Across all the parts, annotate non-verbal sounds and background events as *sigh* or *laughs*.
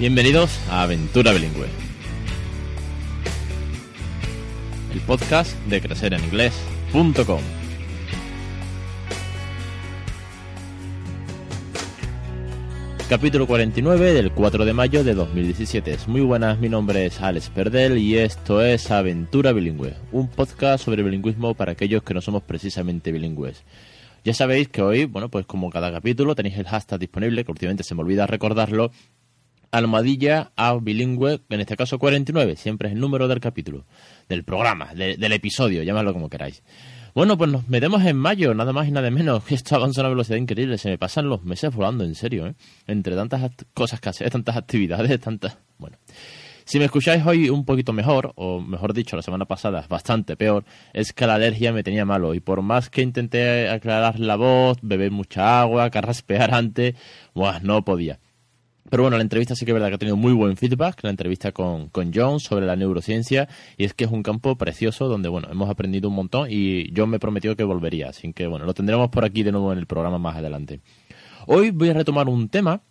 Bienvenidos a Aventura Bilingüe, el podcast de crecereninglés.com. Capítulo 49 del 4 de mayo de 2017. Muy buenas, mi nombre es Alex Perdel y esto es Aventura Bilingüe, un podcast sobre bilingüismo para aquellos que no somos precisamente bilingües. Ya sabéis que hoy, bueno, pues como cada capítulo tenéis el hashtag disponible, que últimamente se me olvida recordarlo, almohadilla a bilingüe, en este caso 49, siempre es el número del capítulo, del programa, del episodio, llamadlo como queráis. Bueno, pues nos metemos en mayo, nada más y nada menos. *laughs* Esto avanza a una velocidad increíble. Se me pasan los meses volando, en serio, ¿eh? Entre tantas cosas que hacer, *laughs* tantas actividades, tantas... Bueno. Si me escucháis hoy un poquito mejor, o mejor dicho, la semana pasada bastante peor, es que la alergia me tenía malo. Y por más que intenté aclarar la voz, beber mucha agua, carraspear *laughs* antes, buah, no podía. Pero bueno, la entrevista sí que es verdad que ha tenido muy buen feedback, la entrevista con, con John sobre la neurociencia, y es que es un campo precioso donde, bueno, hemos aprendido un montón y John me prometió que volvería, así que, bueno, lo tendremos por aquí de nuevo en el programa más adelante. Hoy voy a retomar un tema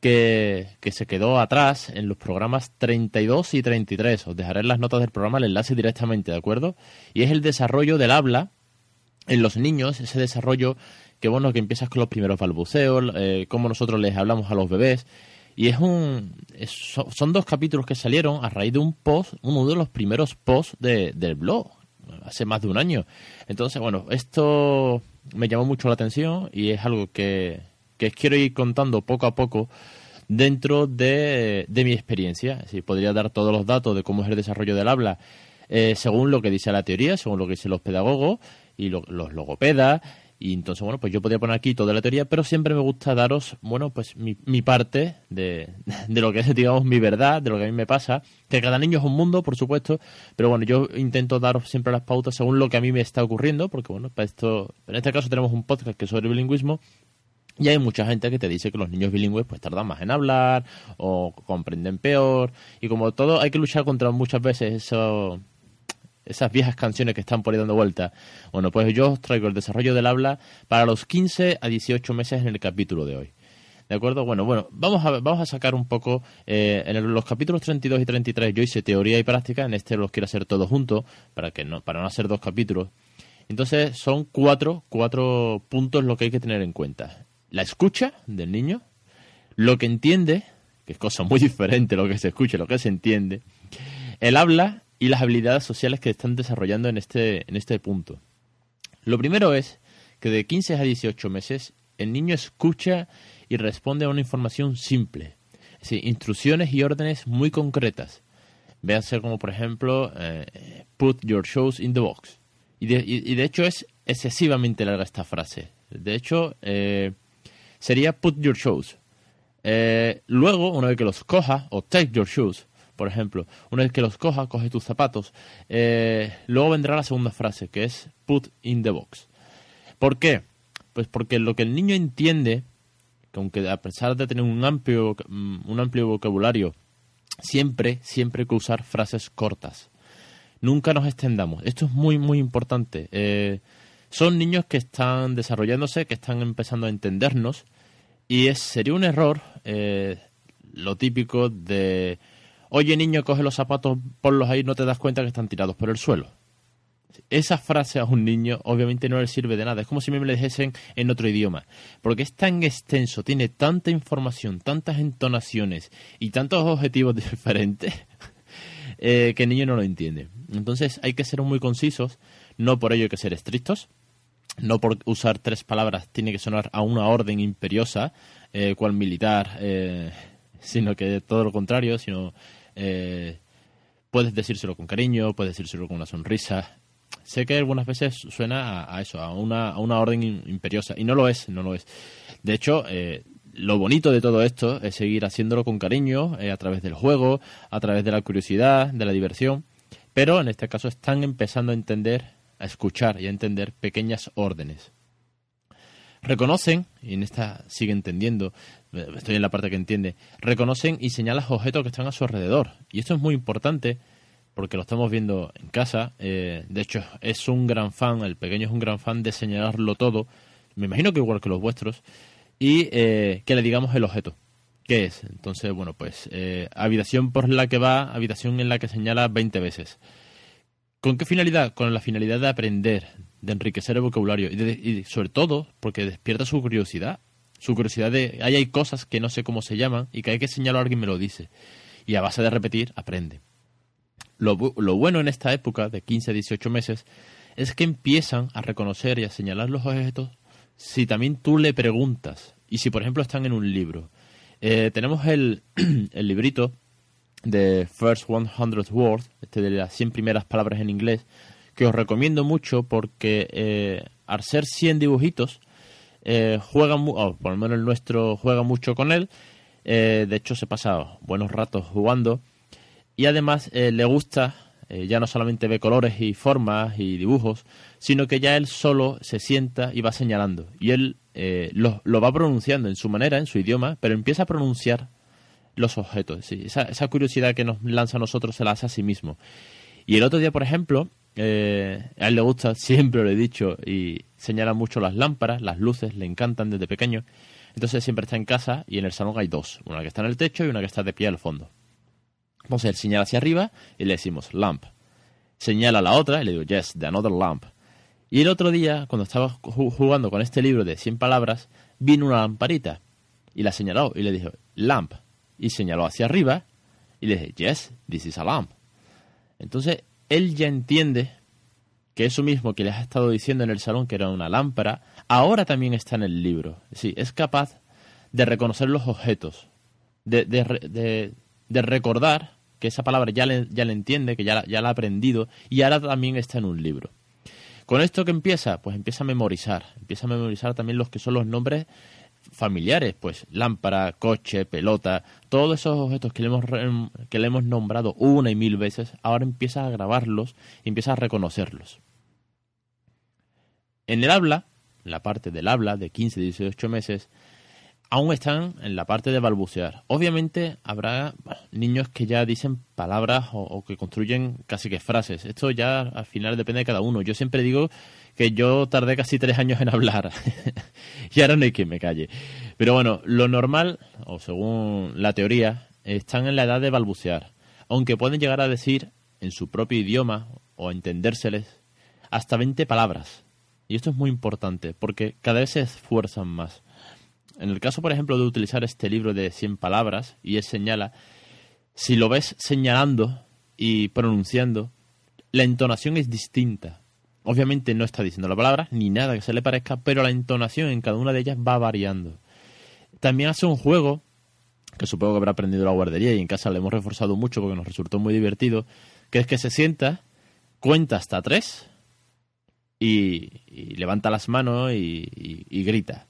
que, que se quedó atrás en los programas 32 y 33. Os dejaré en las notas del programa el enlace directamente, ¿de acuerdo? Y es el desarrollo del habla en los niños, ese desarrollo que bueno, que empiezas con los primeros balbuceos, eh, cómo nosotros les hablamos a los bebés, y es un. son dos capítulos que salieron a raíz de un post, uno de los primeros posts de, del blog, hace más de un año. Entonces, bueno, esto me llamó mucho la atención y es algo que, que quiero ir contando poco a poco dentro de, de mi experiencia. Si podría dar todos los datos de cómo es el desarrollo del habla eh, según lo que dice la teoría, según lo que dicen los pedagogos y los logopedas y entonces, bueno, pues yo podría poner aquí toda la teoría, pero siempre me gusta daros, bueno, pues mi, mi parte de, *laughs* de, lo que es, digamos, mi verdad, de lo que a mí me pasa, que cada niño es un mundo, por supuesto, pero bueno, yo intento daros siempre las pautas según lo que a mí me está ocurriendo, porque bueno, para esto, en este caso tenemos un podcast que es sobre bilingüismo, y hay mucha gente que te dice que los niños bilingües pues tardan más en hablar o comprenden peor, y como todo hay que luchar contra muchas veces eso esas viejas canciones que están por ahí dando vuelta. Bueno, pues yo os traigo el desarrollo del habla para los 15 a 18 meses en el capítulo de hoy. ¿De acuerdo? Bueno, bueno, vamos a, vamos a sacar un poco, eh, en los capítulos 32 y 33 yo hice teoría y práctica, en este los quiero hacer todos juntos, para, que no, para no hacer dos capítulos. Entonces son cuatro, cuatro puntos lo que hay que tener en cuenta. La escucha del niño, lo que entiende, que es cosa muy *laughs* diferente lo que se escucha, lo que se entiende, el habla y las habilidades sociales que están desarrollando en este, en este punto. Lo primero es que de 15 a 18 meses el niño escucha y responde a una información simple, es decir, instrucciones y órdenes muy concretas. Véase como, por ejemplo, eh, put your shoes in the box. Y de, hecho es excesivamente larga esta frase. De hecho, eh, sería put your shoes. Eh, luego, una vez que los coja, o take your shoes, por ejemplo, una vez que los coja, coge tus zapatos. Eh, luego vendrá la segunda frase, que es put in the box. ¿Por qué? Pues porque lo que el niño entiende, que aunque a pesar de tener un amplio, mm, un amplio vocabulario, siempre, siempre hay que usar frases cortas. Nunca nos extendamos. Esto es muy, muy importante. Eh, son niños que están desarrollándose, que están empezando a entendernos, y es, sería un error eh, lo típico de oye niño, coge los zapatos, ponlos ahí, no te das cuenta que están tirados por el suelo. Esa frase a un niño obviamente no le sirve de nada. Es como si me le dijesen en otro idioma. Porque es tan extenso, tiene tanta información, tantas entonaciones y tantos objetivos *laughs* diferentes eh, que el niño no lo entiende. Entonces hay que ser muy concisos. No por ello hay que ser estrictos. No por usar tres palabras tiene que sonar a una orden imperiosa, eh, cual militar, eh, sino que todo lo contrario, sino eh, puedes decírselo con cariño, puedes decírselo con una sonrisa. Sé que algunas veces suena a, eso, a una, orden imperiosa, y no lo es, no lo es. De hecho, eh, lo bonito de todo esto es seguir haciéndolo con cariño, eh, a través del juego, a través de la curiosidad, de la diversión, pero en este caso están empezando a entender, a escuchar y a entender pequeñas órdenes. Reconocen, y en esta sigue entendiendo, estoy en la parte que entiende, reconocen y señalan objetos que están a su alrededor. Y esto es muy importante porque lo estamos viendo en casa. Eh, de hecho, es un gran fan, el pequeño es un gran fan de señalarlo todo. Me imagino que igual que los vuestros. Y eh, que le digamos el objeto. ¿Qué es? Entonces, bueno, pues eh, habitación por la que va, habitación en la que señala 20 veces. ¿Con qué finalidad? Con la finalidad de aprender, de enriquecer el vocabulario y, sobre todo porque despierta su curiosidad. Su curiosidad de, ahí hay cosas que no sé cómo se llaman y que hay que señalar alguien me lo dice. Y a base de repetir, aprende. Lo, lo bueno en esta época, de 15 a 18 meses, es que empiezan a reconocer y a señalar los objetos si también tú le preguntas y si, por ejemplo, están en un libro eh, tenemos el, *clears throat* el, librito de First 100 Words, este de las 100 primeras palabras en inglés, que os recomiendo mucho porque eh, al ser 100 dibujitos, eh, juegan, o por lo menos el nuestro juega mucho con él. Eh, de hecho, se pasa buenos ratos jugando. Y además le gusta, ya no solamente ve colores y formas y dibujos, sino que ya él solo se sienta y va señalando. Y él eh, lo, va pronunciando en su manera, en su idioma, pero empieza a pronunciar los objetos. esa, curiosidad que nos lanza a nosotros se la hace a sí mismo. Y el otro día, por ejemplo, eh, a él le gusta, *laughs* siempre lo he dicho, y señala mucho las lámparas, las luces, le encantan desde pequeño. Entonces siempre está en casa y en el salón hay dos, una que está en el techo y una que está de pie al fondo. Entonces él señala hacia arriba y le decimos lamp. Señala la otra y le digo, yes, the another lamp. Y el otro día, cuando estaba jugando con este libro de 100 palabras, vino una lamparita y la señaló y le dijo, lamp. Y señaló hacia arriba y le dije, yes, this is a lamp. Entonces, él ya entiende que eso mismo que le has estado diciendo en el salón, que era una lámpara, ahora también está en el libro. Sí, es capaz de reconocer los objetos, de, de, de, recordar que esa palabra ya le, ya le entiende, que ya, ya la ha aprendido y ahora también está en un libro. Con esto que empieza, pues empieza a memorizar, empieza a memorizar también los que son los nombres familiares, pues lámpara, coche, pelota, todos esos objetos que le hemos, que le hemos nombrado una y mil veces, ahora empieza a grabarlos y empieza a reconocerlos. En el habla, la parte del habla de 15, 18 meses, aún están en la parte de balbucear. Obviamente habrá niños que ya dicen palabras o, que construyen casi que frases. Esto ya al final depende de cada uno. Yo siempre digo que yo tardé casi tres años en hablar *laughs* y ahora no hay quien me calle. Pero bueno, lo normal, o según la teoría, están en la edad de balbucear. Aunque pueden llegar a decir en su propio idioma o a entendérseles hasta 20 palabras. Y esto es muy importante porque cada vez se esfuerzan más. En el caso, por ejemplo, de utilizar este libro de 100 palabras, y él señala, si lo ves señalando y pronunciando, la entonación es distinta. Obviamente no está diciendo la palabra, ni nada que se le parezca, pero la entonación en cada una de ellas va variando. También hace un juego, que supongo que habrá aprendido la guardería y en casa le hemos reforzado mucho porque nos resultó muy divertido, que es que se sienta, cuenta hasta tres y, levanta las manos y grita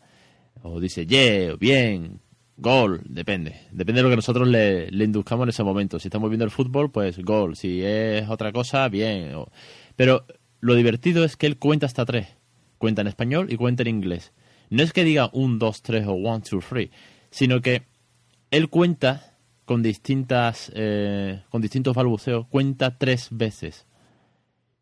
o dice yeah, bien, gol, depende. Depende de lo que nosotros le, le, induzcamos en ese momento. Si estamos viendo el fútbol, pues gol. Si es otra cosa, bien. Pero lo divertido es que él cuenta hasta tres. Cuenta en español y cuenta en inglés. No es que diga un, dos, tres o one, two, three, sino que él cuenta con distintas eh, con distintos balbuceos, cuenta tres veces.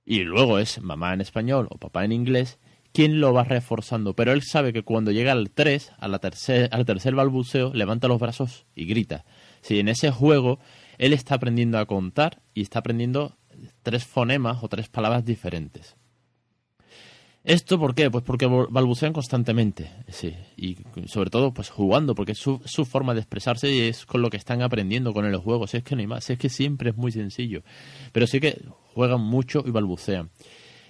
Y luego es mamá en español o papá en inglés quién lo va reforzando. Pero él sabe que cuando llega al 3, a la tercer, al tercer balbuceo, levanta los brazos y grita. Si en ese juego él está aprendiendo a contar y está aprendiendo tres fonemas o tres palabras diferentes. ¿Esto por qué? Pues porque balbucean constantemente, sí, y sobre todo pues jugando, porque es su, su, forma de expresarse y es con lo que están aprendiendo con el juego, si es que no hay más, si es que siempre es muy sencillo, pero sí que juegan mucho y balbucean.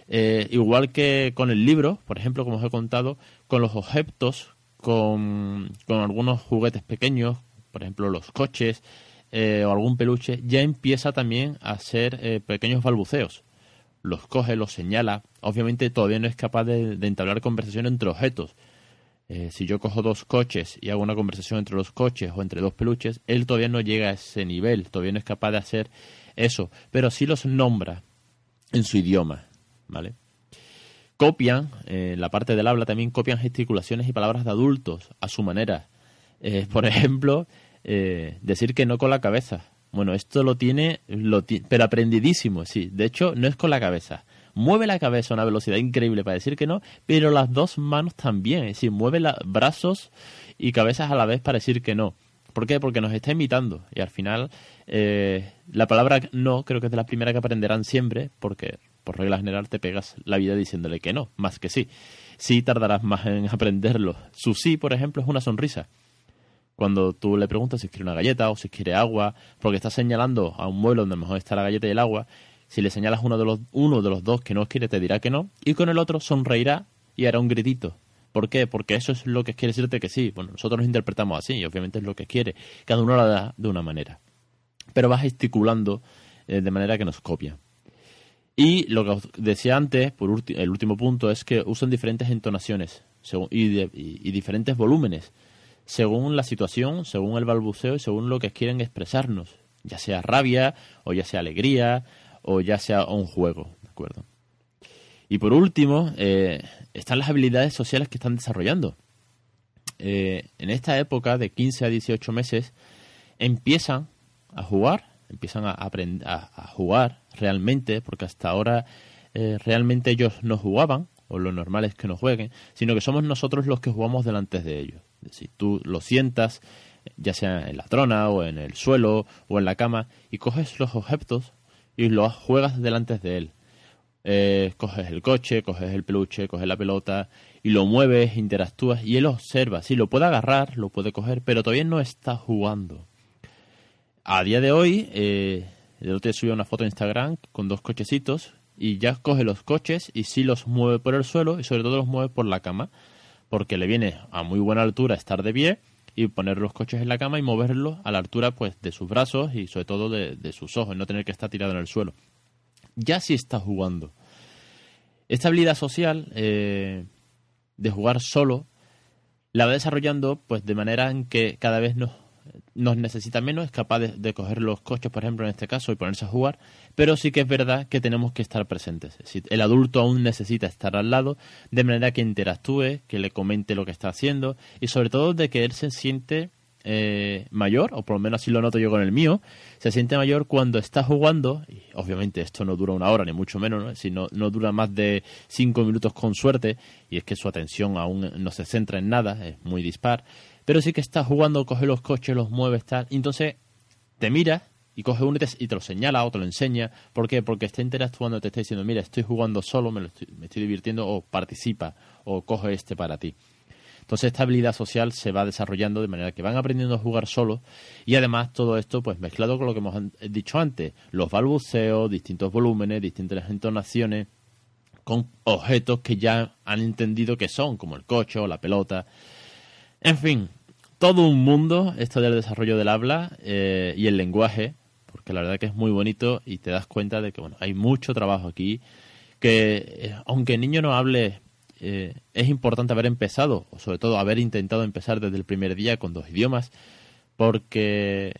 Eh, igual que con el libro, por ejemplo, como os he contado, con los objetos, con, algunos juguetes pequeños, por ejemplo los coches eh, o algún peluche, ya empieza también a hacer eh, pequeños balbuceos. Los coge, los señala. Obviamente todavía no es capaz de, entablar conversación entre objetos. si yo cojo dos coches y hago una conversación entre los coches o entre dos peluches, él todavía no llega a ese nivel, todavía no es capaz de hacer eso, pero sí los nombra en su idioma. ¿Vale? Copian, en eh, la parte del habla también copian gesticulaciones y palabras de adultos a su manera. Por ejemplo, eh, decir que no con la cabeza. Bueno, esto lo tiene, lo pero aprendidísimo, sí. De hecho, no es con la cabeza. Mueve la cabeza a una velocidad increíble para decir que no, pero las dos manos también. Es decir, mueve los brazos y cabezas a la vez para decir que no. ¿Por qué? Porque nos está imitando y al final eh, la palabra no creo que es de la primera que aprenderán siempre porque por regla general te pegas la vida diciéndole que no, más que sí. Sí tardarás más en aprenderlo. Su sí, por ejemplo, es una sonrisa. Cuando tú le preguntas si quiere una galleta o si quiere agua, porque está señalando a un mueble donde mejor está la galleta y el agua, si le señalas uno de los, uno de los dos que no quiere, te dirá que no, y con el otro sonreirá y hará un gritito. ¿Por qué? Porque eso es lo que quiere decirte que sí. Bueno, nosotros nos interpretamos así, y obviamente es lo que quiere. Cada uno lo da de una manera. Pero vas gesticulando eh, de manera que nos copia. Y lo que os decía antes, por el último punto, es que usan diferentes entonaciones y, y diferentes volúmenes, según la situación, según el balbuceo y según lo que quieren expresarnos, ya sea rabia, o ya sea alegría, o ya sea un juego, ¿de acuerdo? Y por último, eh, están las habilidades sociales que están desarrollando. Eh, en esta época de 15 a 18 meses empiezan a jugar, empiezan a aprender a, jugar realmente, porque hasta ahora eh, realmente ellos no jugaban, o lo normal es que no jueguen, sino que somos nosotros los que jugamos delante de ellos. Si tú lo sientas, ya sea en la trona o en el suelo o en la cama, y coges los objetos y los juegas delante de él. Eh, coges el coche, coges el peluche, coges la pelota y lo mueves, interactúas y él observa. Sí, lo puede agarrar, lo puede coger, pero todavía no está jugando. A día de hoy, eh, el otro día subí una foto en Instagram con dos cochecitos y ya coge los coches y sí los mueve por el suelo y sobre todo los mueve por la cama porque le viene a muy buena altura estar de pie y poner los coches en la cama y moverlos a la altura pues de sus brazos y sobre todo de, de sus ojos, no tener que estar tirado en el suelo ya sí está jugando. Esta habilidad social eh, de jugar solo la va desarrollando pues de manera en que cada vez nos, nos necesita menos, es capaz de, coger los coches, por ejemplo, en este caso, y ponerse a jugar, pero sí que es verdad que tenemos que estar presentes. el adulto aún necesita estar al lado, de manera que interactúe, que le comente lo que está haciendo, y sobre todo de que él se siente eh, mayor, o por lo menos así lo noto yo con el mío, se siente mayor cuando está jugando, y obviamente esto no dura una hora, ni mucho menos, ¿no? Si no, dura más de cinco minutos con suerte, y es que su atención aún no se centra en nada, es muy dispar, pero sí que está jugando, coge los coches, los mueve, tal, y entonces te mira y coge uno y te, lo señala o te lo enseña. ¿Por qué? Porque está interactuando, te está diciendo, mira, estoy jugando solo, me, me estoy divirtiendo, o participa, o coge este para ti. Entonces esta habilidad social se va desarrollando de manera que van aprendiendo a jugar solos y además todo esto pues mezclado con lo que hemos dicho antes, los balbuceos, distintos volúmenes, distintas entonaciones con objetos que ya han entendido que son, como el coche o la pelota. En fin, todo un mundo esto del desarrollo del habla eh, y el lenguaje, porque la verdad que es muy bonito y te das cuenta de que bueno, hay mucho trabajo aquí, que eh, aunque el niño no hable eh, es importante haber empezado, o sobre todo haber intentado empezar desde el primer día con dos idiomas, porque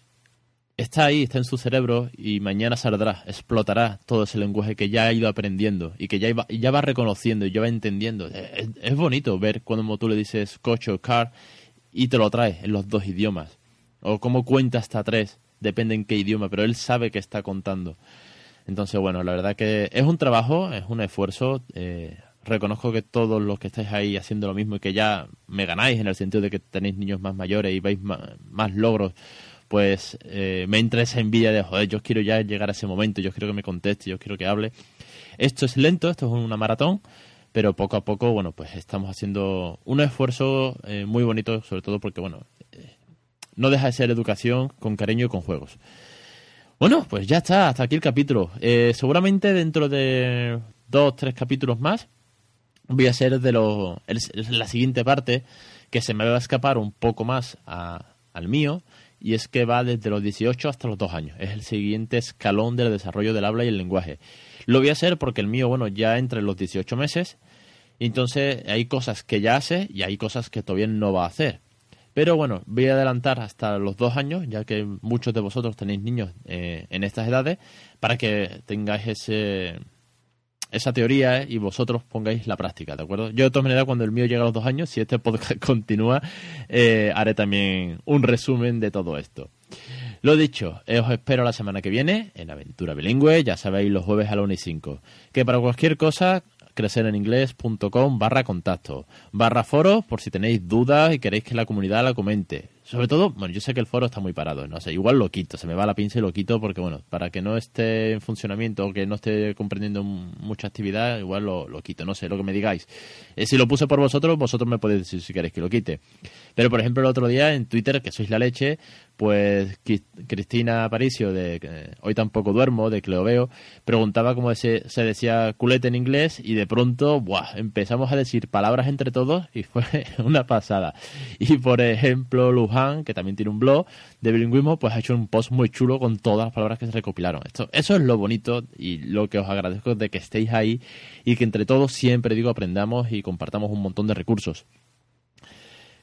está ahí, está en su cerebro y mañana saldrá, explotará todo ese lenguaje que ya ha ido aprendiendo y que ya, ya va reconociendo y ya va entendiendo. Es, bonito ver cuando tú le dices coche o car y te lo trae en los dos idiomas. O cómo cuenta hasta tres, depende en qué idioma, pero él sabe que está contando. Entonces, bueno, la verdad que es un trabajo, es un esfuerzo. Eh, reconozco que todos los que estáis ahí haciendo lo mismo y que ya me ganáis en el sentido de que tenéis niños más mayores y veis más, logros, pues eh, me entra esa envidia de, joder, yo quiero ya llegar a ese momento, yo quiero que me conteste, yo quiero que hable. Esto es lento, esto es una maratón, pero poco a poco, bueno, pues estamos haciendo un esfuerzo eh, muy bonito, sobre todo porque, bueno, eh, no deja de ser educación con cariño y con juegos. Bueno, pues ya está, hasta aquí el capítulo. seguramente dentro de dos, tres capítulos más voy a ser de lo, la siguiente parte que se me va a escapar un poco más al mío y es que va desde los 18 hasta los 2 años. Es el siguiente escalón del desarrollo del habla y el lenguaje. Lo voy a hacer porque el mío, bueno, ya entre los 18 meses, entonces hay cosas que ya hace y hay cosas que todavía no va a hacer. Pero bueno, voy a adelantar hasta los 2 años, ya que muchos de vosotros tenéis niños eh, en estas edades, para que tengáis ese esa teoría y vosotros pongáis la práctica, ¿de acuerdo? Yo de todas maneras cuando el mío llega a los dos años, si este podcast *laughs* continúa, eh, haré también un resumen de todo esto. Lo dicho, eh, os espero la semana que viene en Aventura Bilingüe, ya sabéis, los jueves a la 1 y 5. Que para cualquier cosa, crecereninglés.com barra contacto, barra foro por si tenéis dudas y queréis que la comunidad la comente. Sobre todo, bueno, yo sé que el foro está muy parado, no sé, igual lo quito, se me va la pinza y lo quito porque, bueno, para que no esté en funcionamiento o que no esté comprendiendo mucha actividad, igual lo, lo quito, no sé, lo que me digáis. Eh, si lo puse por vosotros, vosotros me podéis decir si queréis que lo quite. Pero, por ejemplo, el otro día en Twitter, que sois la leche, pues Cristina Aparicio, de Hoy tampoco duermo, de Cleoveo, preguntaba cómo se, decía culete en inglés y de pronto, ¡buah! empezamos a decir palabras entre todos y fue *laughs* una pasada. Y, por ejemplo, Luján, que también tiene un blog de bilingüismo, pues ha hecho un post muy chulo con todas las palabras que se recopilaron. Esto, eso es lo bonito y lo que os agradezco de que estéis ahí y que entre todos siempre digo aprendamos y compartamos un montón de recursos.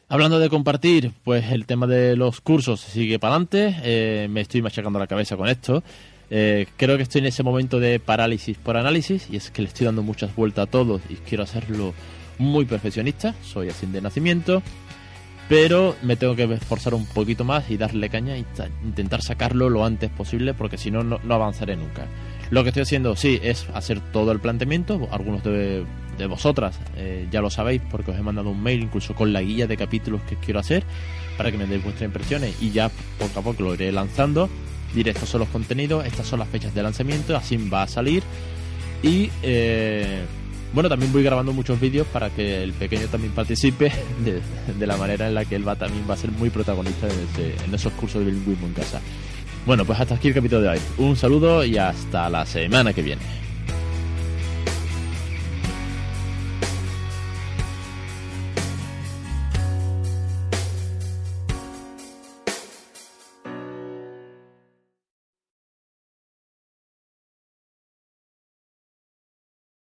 Hablando de compartir, pues el tema de los cursos sigue para adelante. Eh, me estoy machacando la cabeza con esto. Eh, creo que estoy en ese momento de parálisis por análisis y es que le estoy dando muchas vueltas a todos y quiero hacerlo muy perfeccionista. Soy así de nacimiento, pero me tengo que esforzar un poquito más y darle caña e intentar sacarlo lo antes posible porque si no, no avanzaré nunca. Lo que estoy haciendo, sí, es hacer todo el planteamiento. Algunos de, vosotras eh, ya lo sabéis porque os he mandado un mail incluso con la guía de capítulos que quiero hacer para que me deis vuestras impresiones y ya poco a poco lo iré lanzando. Diré estos son los contenidos, estas son las fechas de lanzamiento, así va a salir. Y eh, bueno, también voy grabando muchos vídeos para que el pequeño también participe *laughs* de, la manera en la que él va también va a ser muy protagonista en esos cursos de bilingüismo en casa. Bueno, pues hasta aquí el capítulo de hoy. Un saludo y hasta la semana que viene.